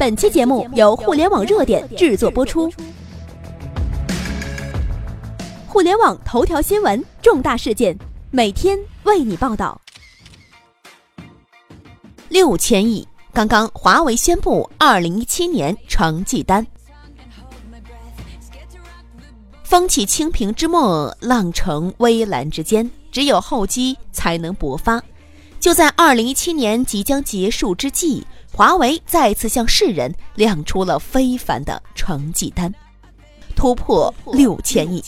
本期节目由互联网热点制作播出。互联网头条新闻，重大事件，每天为你报道。六千亿，刚刚华为宣布二零一七年成绩单。风起清平之末，浪成微澜之间，只有厚积才能薄发。就在二零一七年即将结束之际，华为再次向世人亮出了非凡的成绩单，突破六千亿。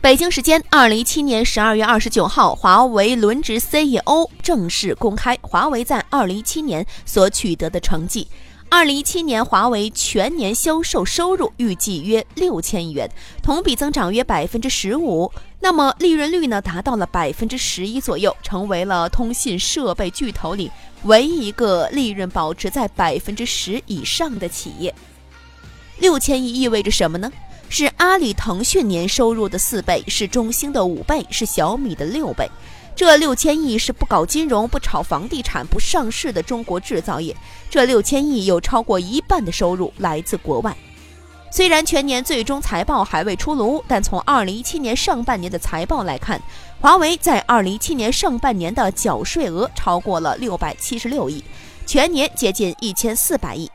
北京时间二零一七年十二月二十九号，华为轮值 CEO 正式公开华为在二零一七年所取得的成绩。二零一七年，华为全年销售收入预计约六千亿元，同比增长约百分之十五。那么利润率呢，达到了百分之十一左右，成为了通信设备巨头里唯一一个利润保持在百分之十以上的企业。六千亿意味着什么呢？是阿里、腾讯年收入的四倍，是中兴的五倍，是小米的六倍。这六千亿是不搞金融、不炒房地产、不上市的中国制造业。这六千亿有超过一半的收入来自国外。虽然全年最终财报还未出炉，但从二零一七年上半年的财报来看，华为在二零一七年上半年的缴税额超过了六百七十六亿，全年接近一千四百亿。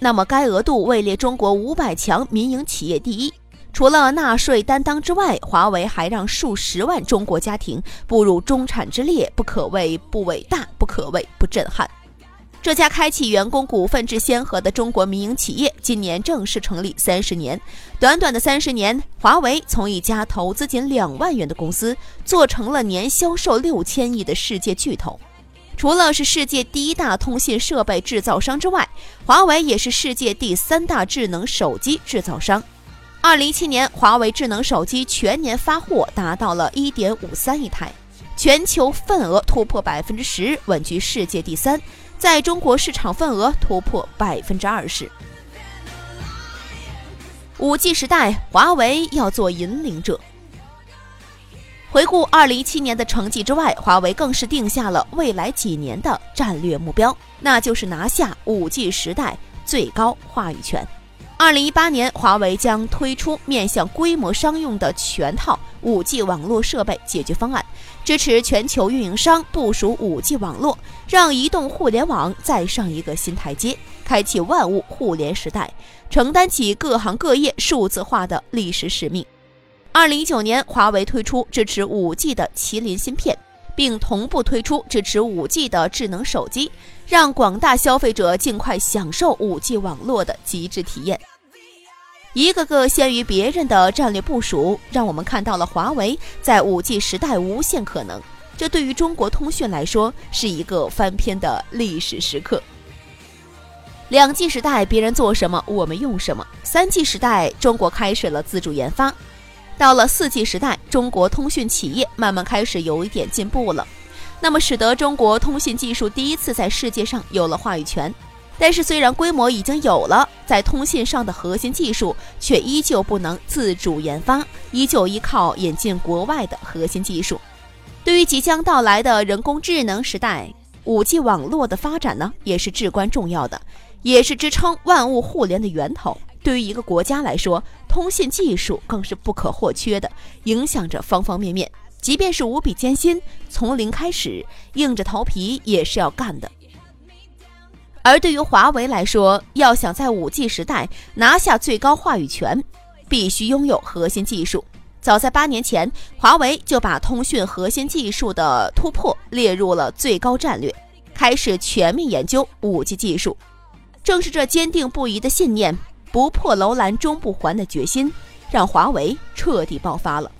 那么该额度位列中国五百强民营企业第一。除了纳税担当之外，华为还让数十万中国家庭步入中产之列，不可谓不伟大，不可谓不震撼。这家开启员工股份制先河的中国民营企业，今年正式成立三十年。短短的三十年，华为从一家投资仅两万元的公司，做成了年销售六千亿的世界巨头。除了是世界第一大通信设备制造商之外，华为也是世界第三大智能手机制造商。二零一七年，华为智能手机全年发货达到了一点五三亿台，全球份额突破百分之十，稳居世界第三，在中国市场份额突破百分之二十。五 G 时代，华为要做引领者。回顾二零一七年的成绩之外，华为更是定下了未来几年的战略目标，那就是拿下五 G 时代最高话语权。二零一八年，华为将推出面向规模商用的全套五 G 网络设备解决方案，支持全球运营商部署五 G 网络，让移动互联网再上一个新台阶，开启万物互联时代，承担起各行各业数字化的历史使命。二零一九年，华为推出支持五 G 的麒麟芯片，并同步推出支持五 G 的智能手机，让广大消费者尽快享受五 G 网络的极致体验。一个个先于别人的战略部署，让我们看到了华为在五 G 时代无限可能。这对于中国通讯来说，是一个翻篇的历史时刻。两 G 时代，别人做什么，我们用什么；三 G 时代，中国开始了自主研发。到了四 G 时代，中国通讯企业慢慢开始有一点进步了，那么使得中国通信技术第一次在世界上有了话语权。但是虽然规模已经有了，在通信上的核心技术却依旧不能自主研发，依旧依靠引进国外的核心技术。对于即将到来的人工智能时代，五 G 网络的发展呢，也是至关重要的，也是支撑万物互联的源头。对于一个国家来说，通信技术更是不可或缺的，影响着方方面面。即便是无比艰辛，从零开始，硬着头皮也是要干的。而对于华为来说，要想在五 G 时代拿下最高话语权，必须拥有核心技术。早在八年前，华为就把通讯核心技术的突破列入了最高战略，开始全面研究五 G 技术。正是这坚定不移的信念。不破楼兰终不还的决心，让华为彻底爆发了。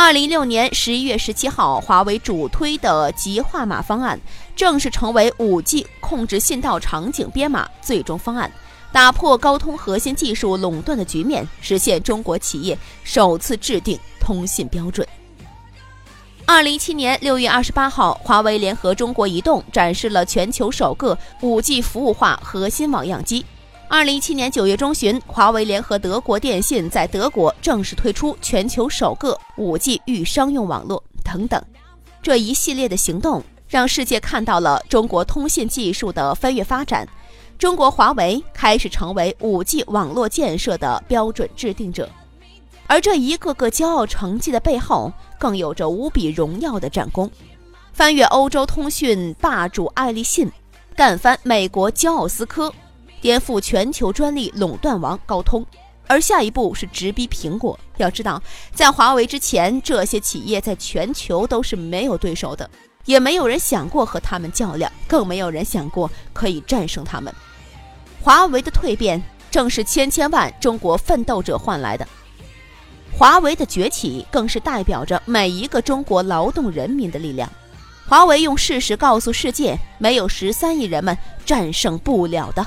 二零一六年十一月十七号，华为主推的极化码方案正式成为五 G 控制信道场景编码最终方案，打破高通核心技术垄断的局面，实现中国企业首次制定通信标准。二零一七年六月二十八号，华为联合中国移动展示了全球首个五 G 服务化核心网样机。二零一七年九月中旬，华为联合德国电信在德国正式推出全球首个五 G 预商用网络等等，这一系列的行动让世界看到了中国通信技术的飞跃发展。中国华为开始成为 5G 网络建设的标准制定者，而这一个个骄傲成绩的背后，更有着无比荣耀的战功：翻越欧洲通讯霸主爱立信，干翻美国骄傲思科，颠覆全球专利垄断王高通。而下一步是直逼苹果。要知道，在华为之前，这些企业在全球都是没有对手的，也没有人想过和他们较量，更没有人想过可以战胜他们。华为的蜕变正是千千万中国奋斗者换来的，华为的崛起更是代表着每一个中国劳动人民的力量。华为用事实告诉世界，没有十三亿人们战胜不了的